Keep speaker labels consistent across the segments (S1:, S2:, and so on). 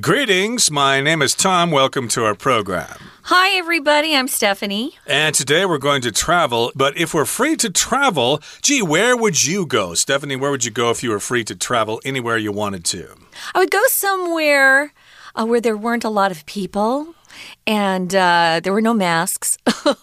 S1: Greetings, my name is Tom. Welcome to our program.
S2: Hi, everybody. I'm Stephanie.
S1: And today we're going to travel. But if we're free to travel, gee, where would you go? Stephanie, where would you go if you were free to travel anywhere you wanted to?
S2: I would go somewhere uh, where there weren't a lot of people and uh, there were no masks.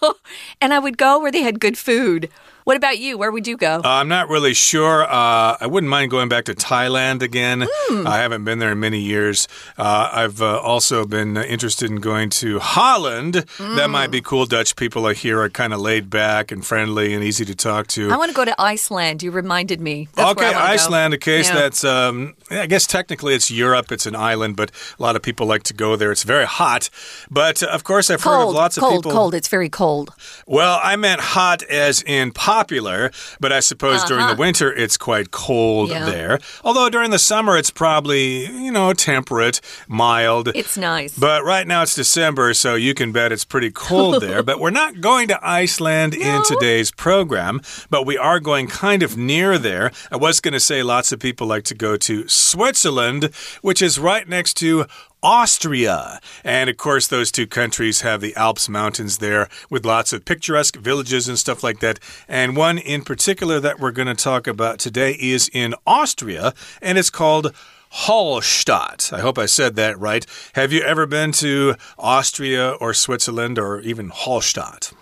S2: and I would go where they had good food. What about you? Where would you go? Uh,
S1: I'm not really sure. Uh, I wouldn't mind going back to Thailand again. Mm. I haven't been there in many years. Uh, I've uh, also been interested in going to Holland. Mm. That might be cool. Dutch people are here are kind of laid back and friendly and easy to talk to.
S2: I want to go to Iceland. You reminded me.
S1: That's okay, Iceland. Go. Okay, yeah. that's. Um, I guess technically it's Europe. It's an island, but a lot of people like to go there. It's very hot, but uh, of course I've
S2: cold,
S1: heard of lots
S2: cold,
S1: of people.
S2: Cold, cold. It's very cold.
S1: Well, I meant hot as in popular, but I suppose uh -huh. during the uh-huh. winter it's quite cold yeah. there. Although during the summer it's probably, you know, temperate, mild.
S2: It's nice.
S1: But right now it's December, so you can bet it's pretty cold there. but we're not going to Iceland no. in today's program, but we are going kind of near there. I was going to say lots of people like to go to Switzerland, which is right next to Austria. And of course, those two countries have the Alps mountains there with lots of picturesque villages and stuff like that. And one in particular that we're going to talk about today is in Austria, and it's called. Hallstatt. I hope I said that right. Have you ever been to Austria or Switzerland or even Hallstatt?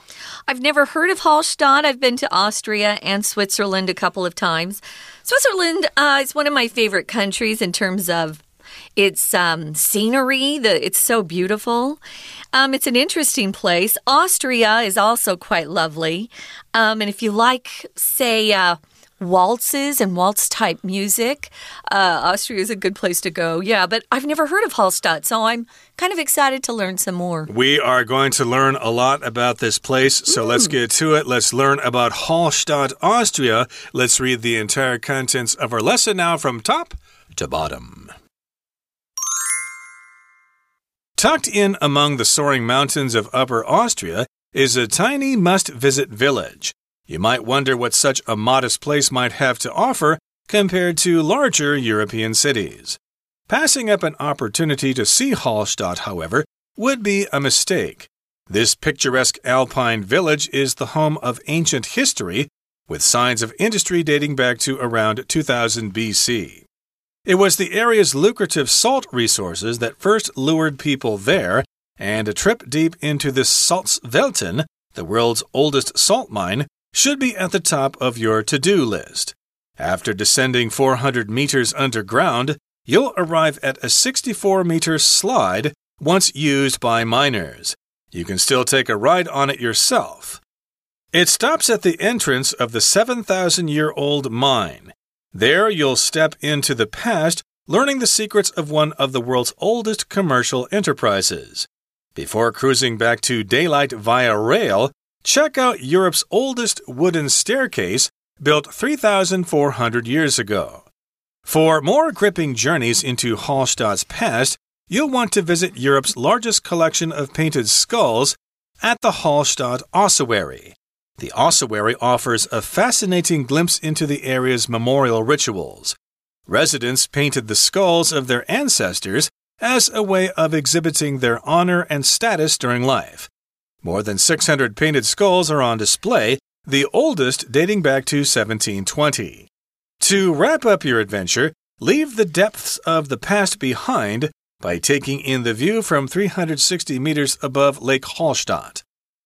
S2: I've never heard of Hallstatt. I've been to Austria and Switzerland a couple of times. Switzerland uh, is one of my favorite countries in terms of its um, scenery. The, it's so beautiful. Um, it's an interesting place. Austria is also quite lovely. Um, and if you like, say, uh, waltzes and waltz type music. Uh, Austria is a good place to go. Yeah, but I've never heard of Hallstatt, so I'm kind of excited to learn some more.
S1: We are going to learn a lot about this place, so mm. let's get to it. Let's learn about Hallstatt, Austria. Let's read the entire contents of our lesson now from top to bottom. Tucked in among the soaring mountains of Upper Austria is a tiny must visit village. You might wonder what such a modest place might have to offer compared to larger European cities. Passing up an opportunity to see Hallstatt, however, would be a mistake. This picturesque alpine village is the home of ancient history, with signs of industry dating back to around 2000 BC. It was the area's lucrative salt resources that first lured people there, and a trip deep into the Salzwelten, the world's oldest salt mine, should be at the top of your to do list. After descending 400 meters underground, you'll arrive at a 64 meter slide once used by miners. You can still take a ride on it yourself. It stops at the entrance of the 7,000 year old mine. There, you'll step into the past, learning the secrets of one of the world's oldest commercial enterprises. Before cruising back to daylight via rail, check out Europe's oldest wooden staircase, built 3,400 years ago. For more gripping journeys into Hallstatt's past, you'll want to visit Europe's largest collection of painted skulls at the Hallstatt Ossuary. The ossuary offers a fascinating glimpse into the area's memorial rituals. Residents painted the skulls of their ancestors as a way of exhibiting their honor and status during life. More than 600 painted skulls are on display, the oldest dating back to 1720. To wrap up your adventure, leave the depths of the past behind by taking in the view from 360 meters above Lake Hallstatt.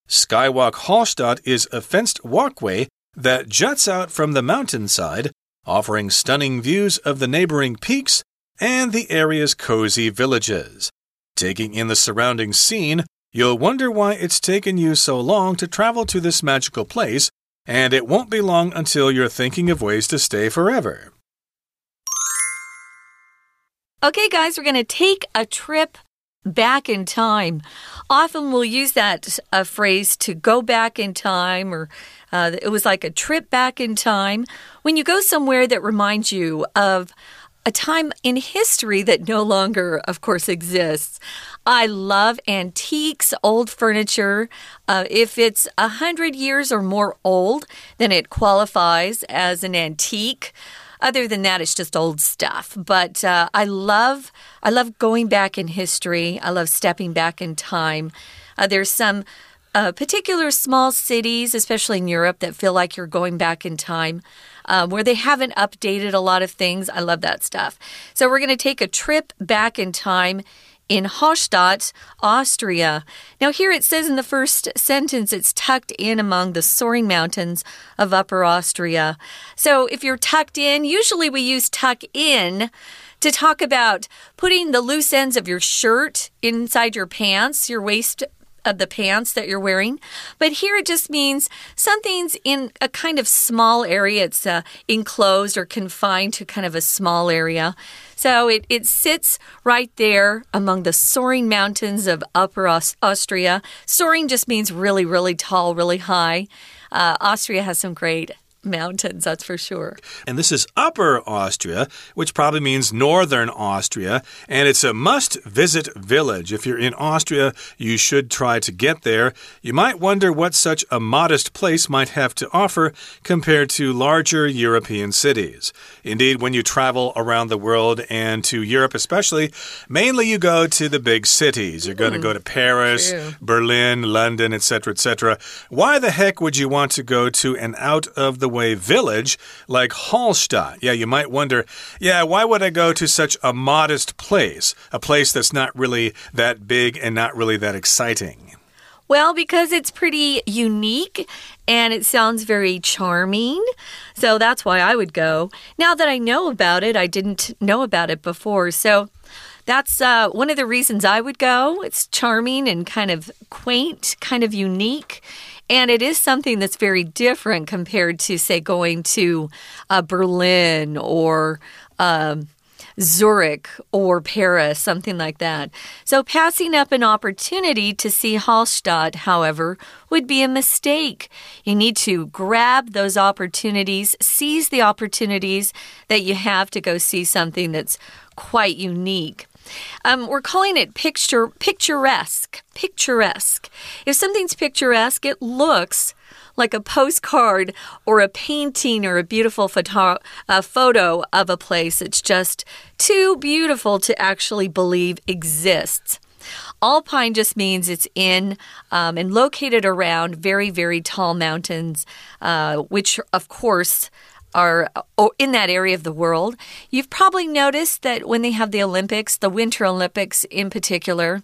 S1: Skywalk Hallstatt is a fenced walkway that juts out from the mountainside, offering stunning views of the neighboring peaks and the area's cozy villages. Taking in the surrounding scene, you'll wonder why it's taken you so long to travel to this magical place, and it won't be long until you're thinking of ways to stay forever.
S2: Okay, guys, we're going to take a trip back in time. Often we'll use that uh, phrase to go back in time, or uh, it was like a trip back in time. When you go somewhere that reminds you of a time in history that no longer, of course, exists. I love antiques, old furniture. Uh, if it's a hundred years or more old, then it qualifies as an antique. Other than that, it's just old stuff. But uh, I love, I love going back in history. I love stepping back in time. Uh, there's some uh, particular small cities, especially in Europe, that feel like you're going back in time. Um, where they haven't updated a lot of things. I love that stuff. So, we're going to take a trip back in time in Hallstatt, Austria. Now, here it says in the first sentence, it's tucked in among the soaring mountains of Upper Austria. So, if you're tucked in, usually we use tuck in to talk about putting the loose ends of your shirt inside your pants, your waist of the pants that you're wearing. But here it just means something's in a kind of small area. It's uh, enclosed or confined to kind of a small area. So it, it sits right there among the soaring mountains of Upper Aust Austria. Soaring just means really, really tall, really high. Uh, Austria has some great mountains, that's for sure.
S1: And this is Upper Austria, which probably means Northern Austria. And it's a must visit village. If you're in Austria, you should try to get there. You might wonder what such a modest place might have to offer compared to larger European cities. Indeed, when you travel around the world and to Europe especially, mainly you go to the big cities. You're going to hmm, go to Paris,
S2: True.
S1: Berlin, London, etc., etc. Why the heck would you want to go to an out of the village like Hallstatt? Yeah, you might wonder, yeah, why would I go to such a modest place? A place that's not really that big and not really that exciting.
S2: Well, because it's pretty unique and it sounds very charming. So that's why I would go. Now that I know about it, I didn't know about it before. So that's uh, one of the reasons I would go. It's charming and kind of quaint, kind of unique. And it is something that's very different compared to, say, going to uh, Berlin or. Um, Zurich or Paris, something like that. So, passing up an opportunity to see Hallstatt, however, would be a mistake. You need to grab those opportunities, seize the opportunities that you have to go see something that's quite unique. Um, we're calling it picture picturesque. Picturesque. If something's picturesque, it looks like a postcard or a painting or a beautiful photo, a photo of a place. It's just too beautiful to actually believe exists. Alpine just means it's in um, and located around very, very tall mountains, uh, which, of course, are oh, in that area of the world. You've probably noticed that when they have the Olympics, the Winter Olympics in particular,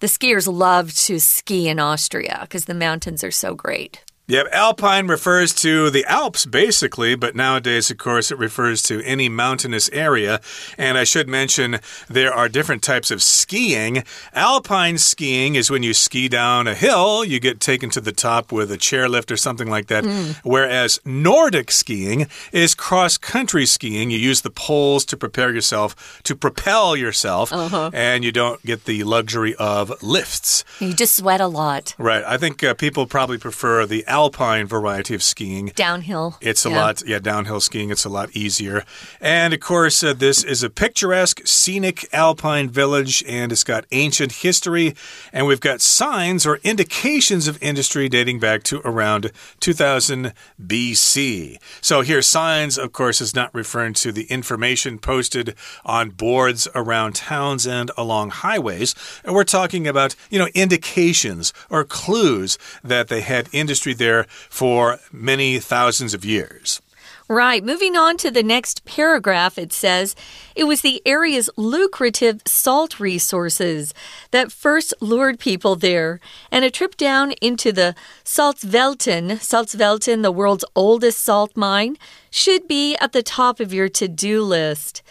S2: the skiers love to ski in Austria because the mountains are so great.
S1: Yep, alpine refers to the Alps basically, but nowadays, of course, it refers to any mountainous area. And I should mention there are different types of skiing. Alpine skiing is when you ski down a hill, you get taken to the top with a chairlift or something like that.
S2: Hmm.
S1: Whereas Nordic skiing is cross country skiing. You use the poles to prepare yourself, to propel yourself,
S2: Uh-huh.
S1: and you don't get the luxury of lifts.
S2: You just sweat a lot.
S1: Right. I think uh, people probably prefer the alpine variety of skiing.
S2: Downhill.
S1: It's a
S2: Yeah.
S1: lot, yeah, downhill skiing, it's a lot easier. And of course, uh, this is a picturesque, scenic alpine village, and it's got ancient history. And we've got signs or indications of industry dating back to around 2000 BC. So here, signs, of course, is not referring to the information posted on boards around towns and along highways. And we're talking about, you know, indications or clues that they had industry there for many thousands of years.
S2: Right. Moving on to the next paragraph, it says it was the area's lucrative salt resources that first lured people there, and a trip down into the Salzwelten, Salzwelten, the world's oldest salt mine, should be at the top of your to do list.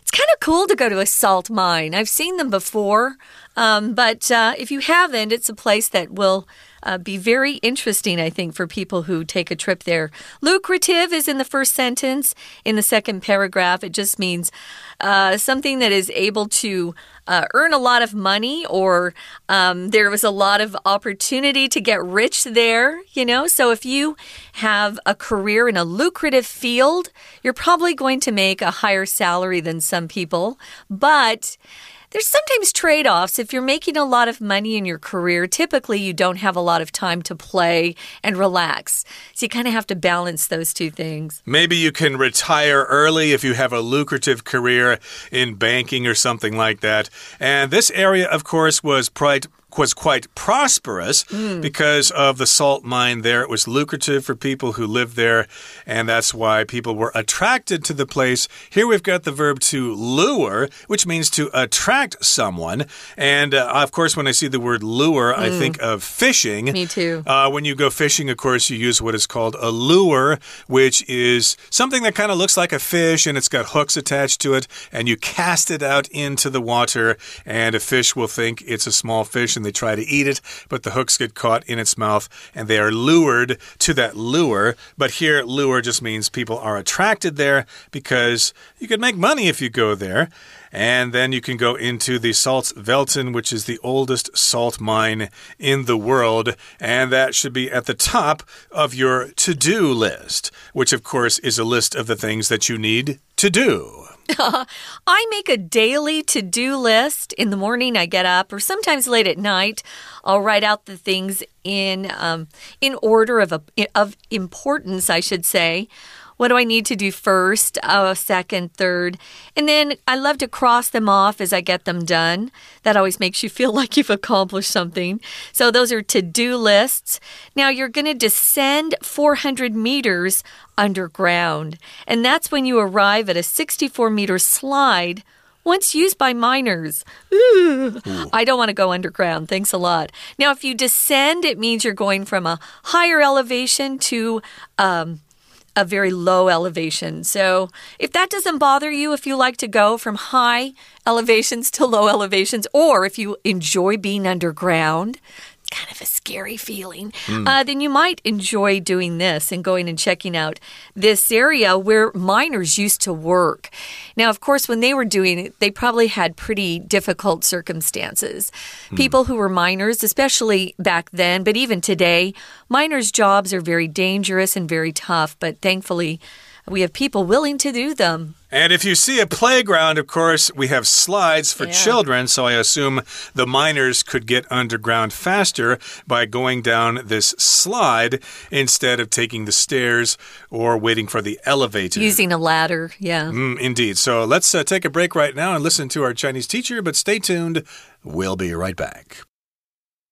S2: It's kind of cool to go to a salt mine. I've seen them before, um, but uh, if you haven't, it's a place that will uh, be very interesting, I think, for people who take a trip there. Lucrative is in the first sentence. In the second paragraph, it just means uh, something that is able to uh, earn a lot of money, or um, there was a lot of opportunity to get rich there, you know? So if you have a career in a lucrative field, you're probably going to make a higher salary than some people, but there's sometimes trade offs. If you're making a lot of money in your career, typically you don't have a lot of time to play and relax. So you kind of have to balance those two things.
S1: Maybe you can retire early if you have a lucrative career in banking or something like that. And this area, of course, was quite was quite prosperous mm. because of the salt mine there. It was lucrative for people who lived there, and that's why people were attracted to the place. Here we've got the verb to lure, which means to attract someone. And uh, of course, when I see the word lure, mm. I hmm. think of fishing.
S2: Me too.
S1: Uh, when you go fishing, of course, you use what is called a lure, which is something that kind of looks like a fish and it's got hooks attached to it, and you cast it out into the water, and a fish will think it's a small fish and and they try to eat it, but the hooks get caught in its mouth and they are lured to that lure. But here, lure just means people are attracted there because you could make money if you go there. And then you can go into the Salzwelten, which is the oldest salt mine in the world. And that should be at the top of your to do list, which, of course, is a list of the things that you need to do.
S2: I make a daily to do list. In the morning, I get up, or sometimes late at night, I'll write out the things in um, in order of a, of importance, I should say. What do I need to do first, uh, second, third? And then I love to cross them off as I get them done. That always makes you feel like you've accomplished something. So those are to do lists. Now you're going to descend 400 meters underground. And that's when you arrive at a 64 meter slide once used by miners. Ooh, I don't want to go underground. Thanks a lot. Now, if you descend, it means you're going from a higher elevation to um, a very low elevation. So if that doesn't bother you, if you like to go from high elevations to low elevations, or if you enjoy being underground, kind of a scary feeling, mm. uh, then you might enjoy doing this and going and checking out this area where miners used to work. Now, of course, when they were doing it, they probably had pretty difficult circumstances. Mm. People who were miners, especially back then, but even today, miners' jobs are very dangerous and very tough, but thankfully, we have people willing to do them.
S1: And if you see a playground, of course, we have slides for
S2: yeah.
S1: children. So I assume the miners could get underground faster by going down this slide instead of taking the stairs or waiting for the elevator.
S2: Using a ladder, yeah.
S1: Mm, indeed. So let's uh, take a break right now and listen to our Chinese teacher, but stay tuned. We'll be right back.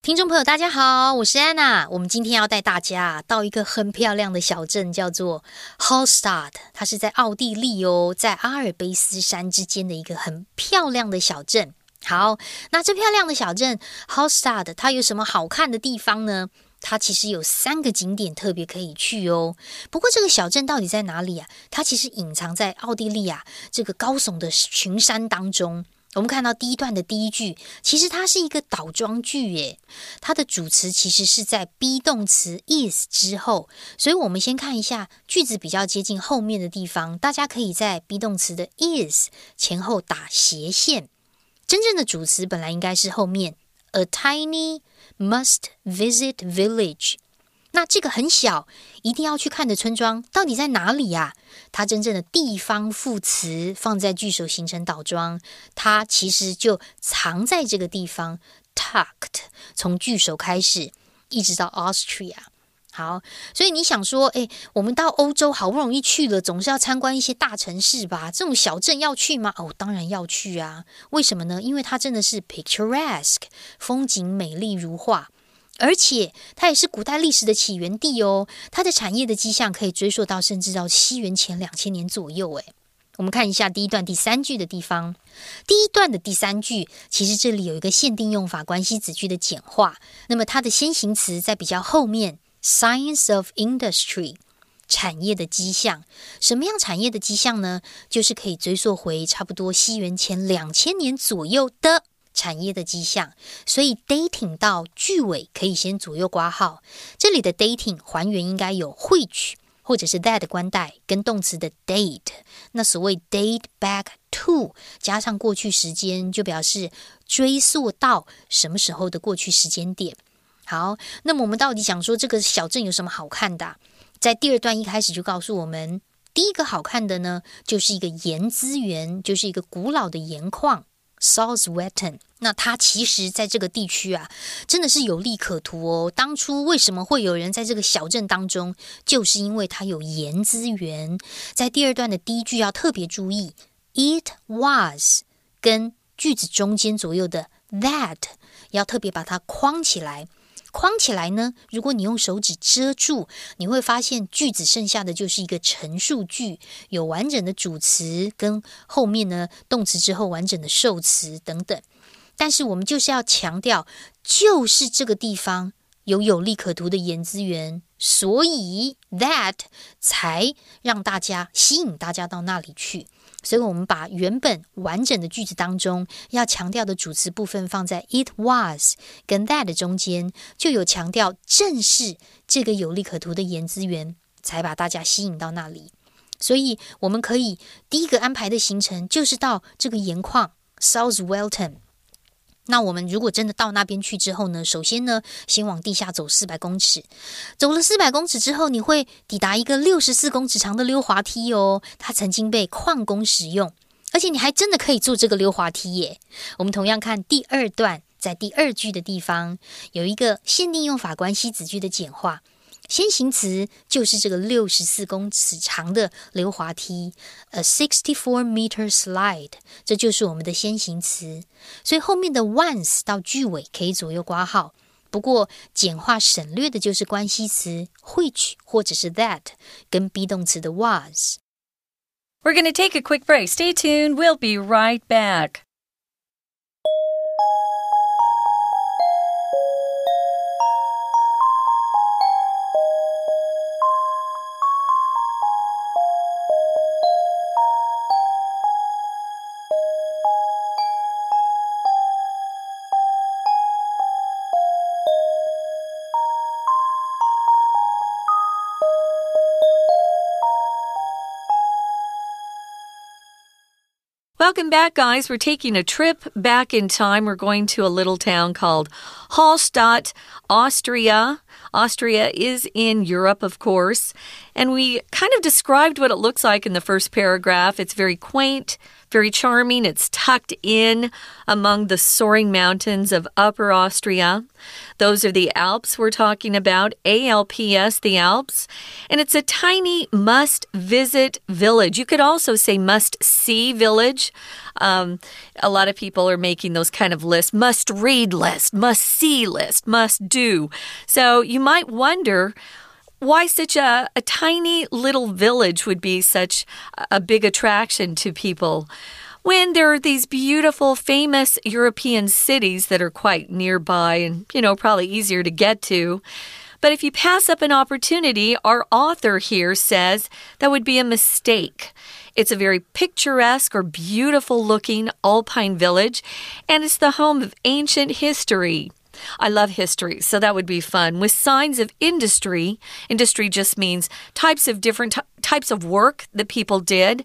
S3: 听众朋友，大家好，我是安娜。我们今天要带大家到一个很漂亮的小镇，叫做 Hallstatt。它是在奥地利哦，在阿尔卑斯山之间的一个很漂亮的小镇。好，那这漂亮的小镇 Hallstatt，它有什么好看的地方呢？它其实有三个景点特别可以去哦。不过这个小镇到底在哪里啊？它其实隐藏在奥地利啊这个高耸的群山当中。我们看到第一段的第一句，其实它是一个倒装句，耶。它的主词其实是在 be 动词 is 之后，所以我们先看一下句子比较接近后面的地方，大家可以在 be 动词的 is 前后打斜线。真正的主词本来应该是后面，a tiny must visit village。那这个很小，一定要去看的村庄到底在哪里呀？它真正的地方副词放在句首形成倒装，它其实就藏在这个地方。Tucked 从句首开始，一直到 Austria。好，所以你想说，哎，我们到欧洲好不容易去了，总是要参观一些大城市吧？这种小镇要去吗？哦，当然要去啊！为什么呢？因为它真的是 picturesque，风景美丽如画。而且它也是古代历史的起源地哦，它的产业的迹象可以追溯到甚至到西元前两千年左右。诶，我们看一下第一段第三句的地方。第一段的第三句，其实这里有一个限定用法关系子句的简化。那么它的先行词在比较后面，signs of industry，产业的迹象。什么样产业的迹象呢？就是可以追溯回差不多西元前两千年左右的。产业的迹象，所以 dating 到句尾可以先左右挂号。这里的 dating 还原应该有 which 或者是 that 关代跟动词的 date。那所谓 date back to 加上过去时间，就表示追溯到什么时候的过去时间点。好，那么我们到底想说这个小镇有什么好看的？在第二段一开始就告诉我们，第一个好看的呢，就是一个盐资源，就是一个古老的盐矿。Salzwedel。那它其实在这个地区啊，真的是有利可图哦。当初为什么会有人在这个小镇当中，就是因为它有盐资源。在第二段的第一句要特别注意，it was 跟句子中间左右的 that 要特别把它框起来。框起来呢？如果你用手指遮住，你会发现句子剩下的就是一个陈述句，有完整的主词跟后面呢动词之后完整的受词等等。但是我们就是要强调，就是这个地方有有利可图的盐资源，所以 that 才让大家吸引大家到那里去。所以我们把原本完整的句子当中要强调的主词部分放在 it was 跟 that 中间，就有强调正是这个有利可图的盐资源，才把大家吸引到那里。所以我们可以第一个安排的行程就是到这个盐矿 South Welton。那我们如果真的到那边去之后呢？首先呢，先往地下走四百公尺，走了四百公尺之后，你会抵达一个六十四公尺长的溜滑梯哦。它曾经被矿工使用，而且你还真的可以坐这个溜滑梯耶。我们同样看第二段，在第二句的地方有一个限定用法关系子句的简化。先行词就是这个六十四公尺长的溜滑梯，a sixty-four meter slide，这就是我们的先行词。所以后面的 once 到句尾可以左右挂号。不过简化省略的就是关系词 which 或者是 that 跟 be 动词的 was。
S2: We're going to take a quick break. Stay tuned. We'll be right back. Back, guys. We're taking a trip back in time. We're going to a little town called Hallstatt, Austria. Austria is in Europe, of course. And we kind of described what it looks like in the first paragraph. It's very quaint, very charming. It's tucked in among the soaring mountains of Upper Austria. Those are the Alps we're talking about, ALPS, the Alps. And it's a tiny must visit village. You could also say must see village. Um, a lot of people are making those kind of lists must read list, must see list, must do. So you might wonder why such a, a tiny little village would be such a big attraction to people when there are these beautiful, famous European cities that are quite nearby and, you know, probably easier to get to. But if you pass up an opportunity, our author here says that would be a mistake. It's a very picturesque or beautiful looking alpine village, and it's the home of ancient history. I love history, so that would be fun. With signs of industry, industry just means types of different types of work that people did.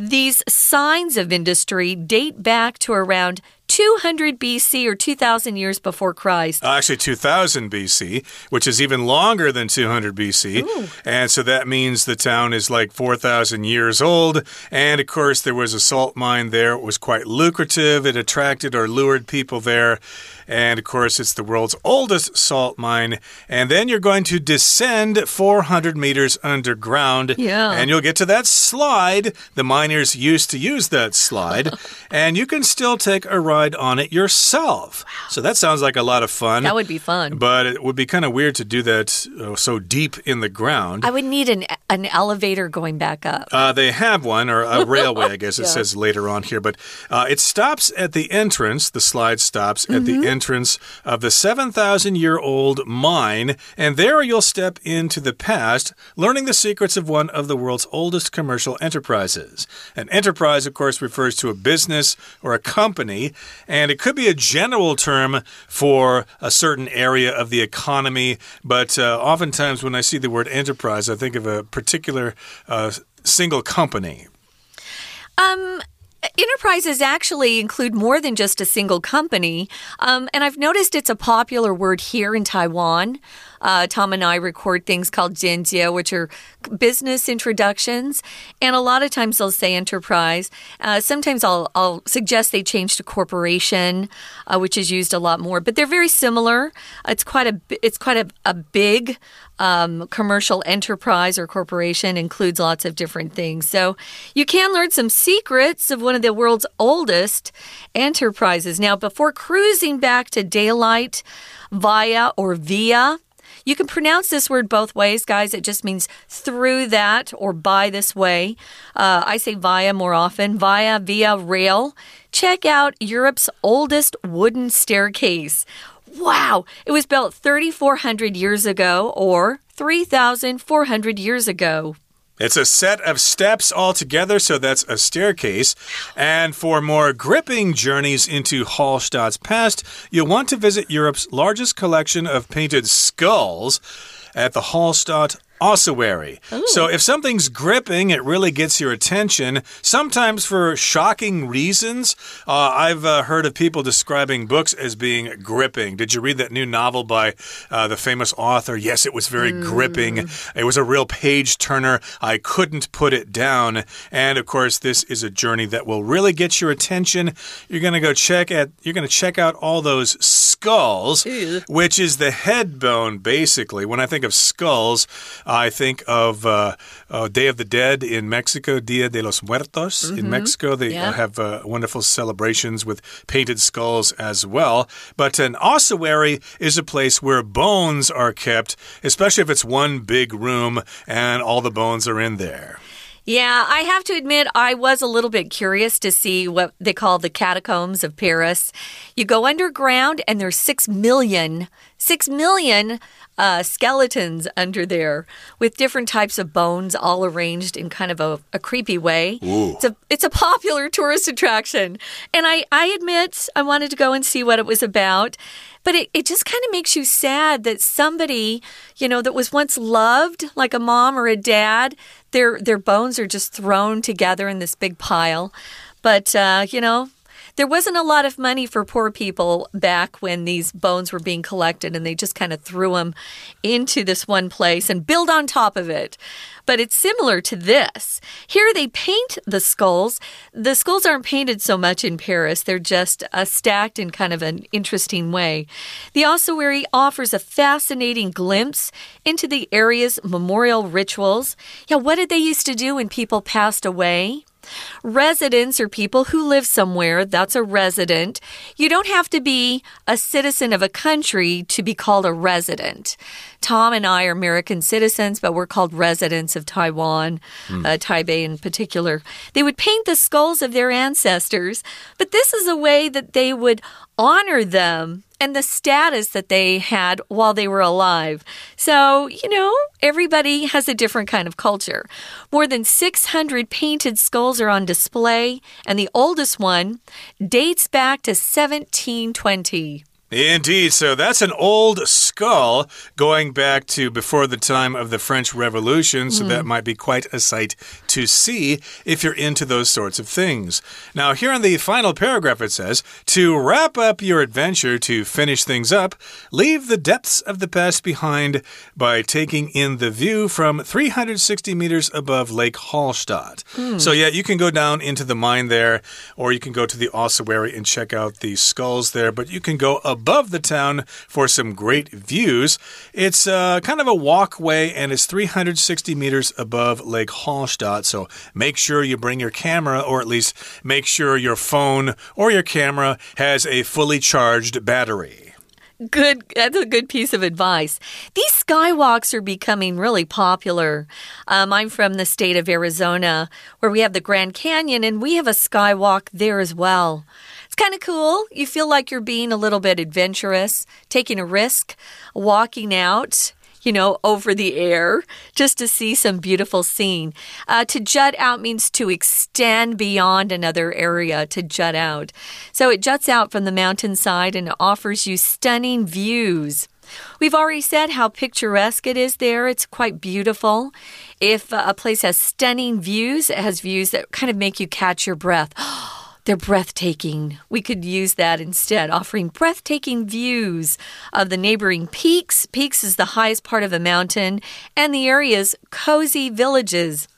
S2: These signs of industry date back to around 200 BC or 2000 years before Christ.
S1: Uh, actually, 2000 BC, which is even longer than 200 BC. Ooh. And so that means the town is like 4,000 years old. And of course, there was a salt mine there. It was quite lucrative. It attracted or lured people there. And of course, it's the world's oldest salt mine. And then you're going to descend 400 meters underground.
S2: Yeah.
S1: And you'll get to that slide. The miners used to use that slide. and you can still take a ride on it yourself. Wow. So that sounds like a lot of fun.
S2: That would be fun.
S1: But it would be kind of weird to do that uh, so deep in the ground.
S2: I would need an, an elevator going back up.
S1: Uh, they have one, or a railway, I guess it yeah. says later on here. But uh, it stops at the entrance. The slide stops at mm -hmm. the mm-hmm. entrance of the 7,000 year old mine. And there you'll step into the past, learning the secrets of one of the world's oldest commercial enterprises. An enterprise, of course, refers to a business or a company, and it could be a general term for a certain area of the economy. But uh, oftentimes, when I see the word enterprise, I think of a particular uh, single company.
S2: Um, enterprises actually include more than just a single company. Um, and I've noticed it's a popular word here in Taiwan. Uh, Tom and I record things called Jianjie, which are business introductions. And a lot of times they'll say enterprise. Uh, sometimes I'll, I'll suggest they change to corporation, uh, which is used a lot more. But they're very similar. It's quite a it's quite a, a big um, commercial enterprise or corporation includes lots of different things. So you can learn some secrets of one of the world's oldest enterprises. Now, before cruising back to daylight via or via, you can pronounce this word both ways, guys. It just means through that or by this way. Uh, I say via more often, via, via rail. Check out Europe's oldest wooden staircase. Wow, it was built 3,400 years ago or 3,400 years ago.
S1: It's a set of steps altogether, so that's a staircase. And for more gripping journeys into Hallstatt's past, you'll want to visit Europe's largest collection of painted skulls at the Hallstatt ossuary. Ooh. So if something's gripping, it really gets your attention, sometimes for shocking reasons. Uh, I've uh, heard of people describing books as being gripping. Did you read that new novel by uh, the famous author? Yes, it was very mm. gripping. It was a real page turner. I couldn't put it down. And of course, this is a journey that will really get your attention. You're going to go check at you're going to check out all those skulls, Ew. which is the head bone basically. When I think of skulls, I think of uh, uh, Day of the Dead in Mexico, Dia de los Muertos. Mm -hmm. In mm-hmm. Mexico, they yeah. have uh, wonderful celebrations with painted skulls as well. But an ossuary is a place where bones are kept, especially if it's one big room and all the bones are in there.
S2: Yeah, I have to admit, I was a little bit curious to see what they call the catacombs of Paris. You go underground, and there's six million, six million uh, skeletons under there with different types of bones all arranged in kind of a, a creepy way. It's a it's a popular tourist attraction. And I, I admit I wanted to go and see what it was about. But it, it just kind of makes you sad that somebody, you know, that was once loved, like a mom or a dad, their their bones are just thrown together in this big pile. But uh, you know, there wasn't a lot of money for poor people back when these bones were being collected, and they just kind of threw them into this one place and build on top of it. But it's similar to this. Here they paint the skulls. The skulls aren't painted so much in Paris, they're just uh, stacked in kind of an interesting way. The ossuary offers a fascinating glimpse into the area's memorial rituals. Yeah, what did they used to do when people passed away? Residents are people who live somewhere. That's a resident. You don't have to be a citizen of a country to be called a resident. Tom and I are American citizens, but we're called residents of Taiwan, mm. uh, Taipei in particular. They would paint the skulls of their ancestors, but this is a way that they would honor them and the status that they had while they were alive. So, you know, everybody has a different kind of culture. More than 600 painted skulls are on display, and the oldest one dates back to 1720.
S1: Indeed. So that's an old skull going back to before the time of the French Revolution. So mm. that might be quite a sight to see if you're into those sorts of things. Now, here in the final paragraph, it says To wrap up your adventure, to finish things up, leave the depths of the past behind by taking in the view from 360 meters above Lake Hallstatt. Mm. So, yeah, you can go down into the mine there, or you can go to the ossuary and check out the skulls there, but you can go above above the town for some great views. It's uh, kind of a walkway and it's 360 meters above Lake Hallstatt. So make sure you bring your camera, or at least make sure your phone or your camera has a fully charged battery.
S2: Good, that's a good piece of advice. These skywalks are becoming really popular. Um, I'm from the state of Arizona, where we have the Grand Canyon, and we have a skywalk there as well. It's kind of cool. You feel like you're being a little bit adventurous, taking a risk, walking out you know, over the air just to see some beautiful scene. Uh, to jut out means to extend beyond another area, to jut out. So it juts out from the mountainside and offers you stunning views. We've already said how picturesque it is there. It's quite beautiful. If a place has stunning views, it has views that kind of make you catch your breath. They're breathtaking. We could use that instead, offering breathtaking views of the neighboring peaks. Peaks is the highest part of a mountain, and the area's cozy villages.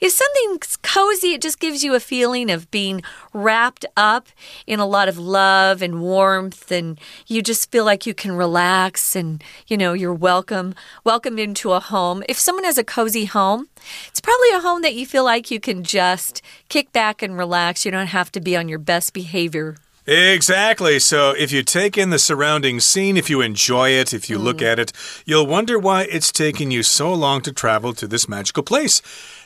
S2: If something's cozy, it just gives you a feeling of being wrapped up in a lot of love and warmth, and you just feel like you can relax and, you know, you're welcome, welcome into a home. If someone has a cozy home, it's probably a home that you feel like you can just kick back and relax. You don't have to be on your best behavior.
S1: Exactly. So if you take in the surrounding scene, if you enjoy it, if you mm. look at it, you'll wonder why it's taken you so long to travel to this magical place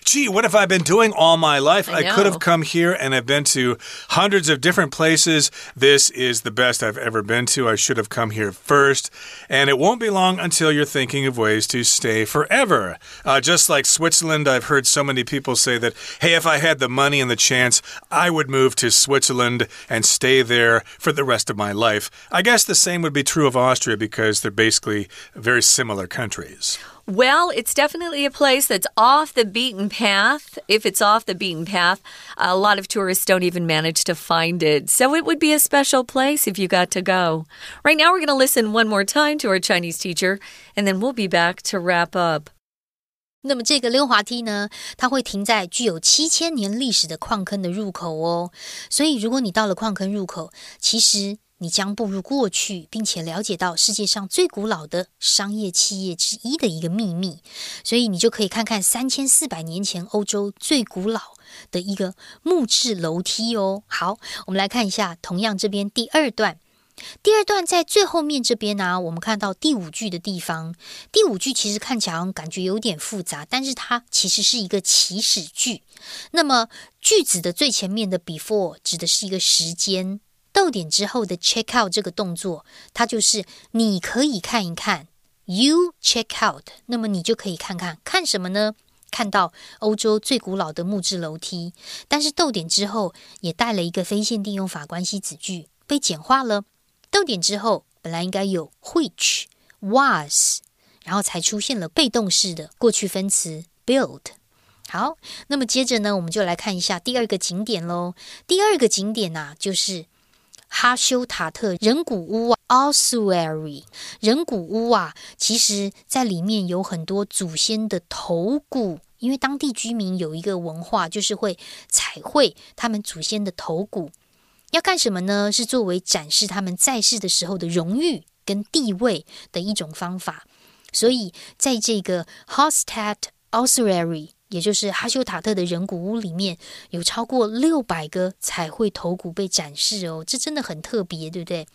S1: gee, what have I been doing all my life? I, I could have come here and I've been to hundreds of different places. This is the best I've ever been to. I should have come here first. And it won't be long until you're thinking of ways to stay forever. Uh, just like Switzerland, I've heard so many people say that, hey, if I had the money and the chance, I would move to Switzerland and stay there for the rest of my life. I guess the same would be true of Austria because they're basically very similar countries.
S2: Well, it's definitely a place that's off the beaten path. If it's off the beaten path, a lot of tourists don't even manage to find it. So it would be a special place if you got to go. Right now, we're going to listen one more time to our Chinese teacher, and then we'll be back to wrap up.
S3: 那么这个溜滑梯呢，它会停在具有七千年历史的矿坑的入口哦。所以，如果你到了矿坑入口，其实 你将步入过去，并且了解到世界上最古老的商业企业之一的一个秘密，所以你就可以看看三千四百年前欧洲最古老的一个木质楼梯哦。好，我们来看一下，同样这边第二段，第二段在最后面这边呢，我们看到第五句的地方。第五句其实看起来感觉有点复杂，但是它其实是一个起始句。那么句子的最前面的 before 指的是一个时间。逗点之后的 check out 这个动作，它就是你可以看一看，you check out，那么你就可以看看看什么呢？看到欧洲最古老的木质楼梯，但是逗点之后也带了一个非限定用法关系子句，被简化了。逗点之后本来应该有 which was，然后才出现了被动式的过去分词 build。好，那么接着呢，我们就来看一下第二个景点喽。第二个景点呐，就是。哈修塔特人骨屋啊，ossuary 人骨屋啊，其实在里面有很多祖先的头骨，因为当地居民有一个文化，就是会彩绘他们祖先的头骨，要干什么呢？是作为展示他们在世的时候的荣誉跟地位的一种方法，所以在这个 Hostat ossuary。也就是哈修塔特的人骨屋里面有超过六百个彩绘头骨被展示哦，这真的很特别，对不对？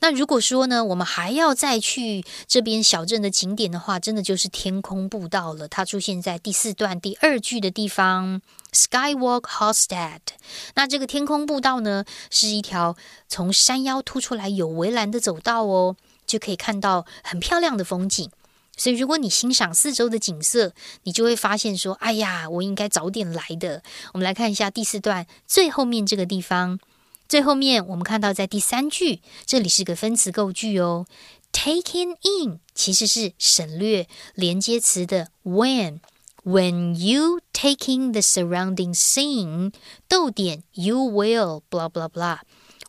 S3: 那如果说呢，我们还要再去这边小镇的景点的话，真的就是天空步道了。它出现在第四段第二句的地方，Skywalk Hostad。那这个天空步道呢，是一条从山腰突出来有围栏的走道哦，就可以看到很漂亮的风景。所以，如果你欣赏四周的景色，你就会发现说：“哎呀，我应该早点来的。”我们来看一下第四段最后面这个地方。最后面我们看到，在第三句，这里是个分词构句哦。Taking in 其实是省略连接词的 when。When you taking the surrounding scene，逗点 you will blah blah blah。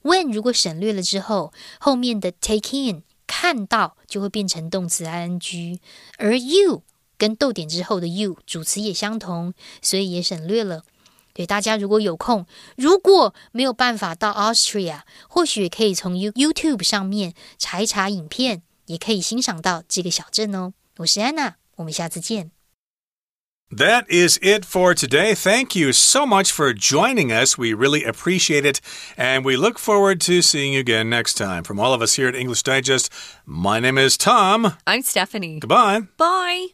S3: When 如果省略了之后，后面的 take in。看到就会变成动词 ing，而 you 跟逗点之后的 you 主词也相同，所以也省略了。对大家如果有空，如果没有办法到 Austria，或许可以从 You YouTube 上面查一查影片，也可以欣赏到这个小镇哦。我是安娜，我们下次见。
S1: That is it for today. Thank you so much for joining us. We really appreciate it. And we look forward to seeing you again next time. From all of us here at English Digest, my name is Tom.
S2: I'm Stephanie.
S1: Goodbye.
S2: Bye.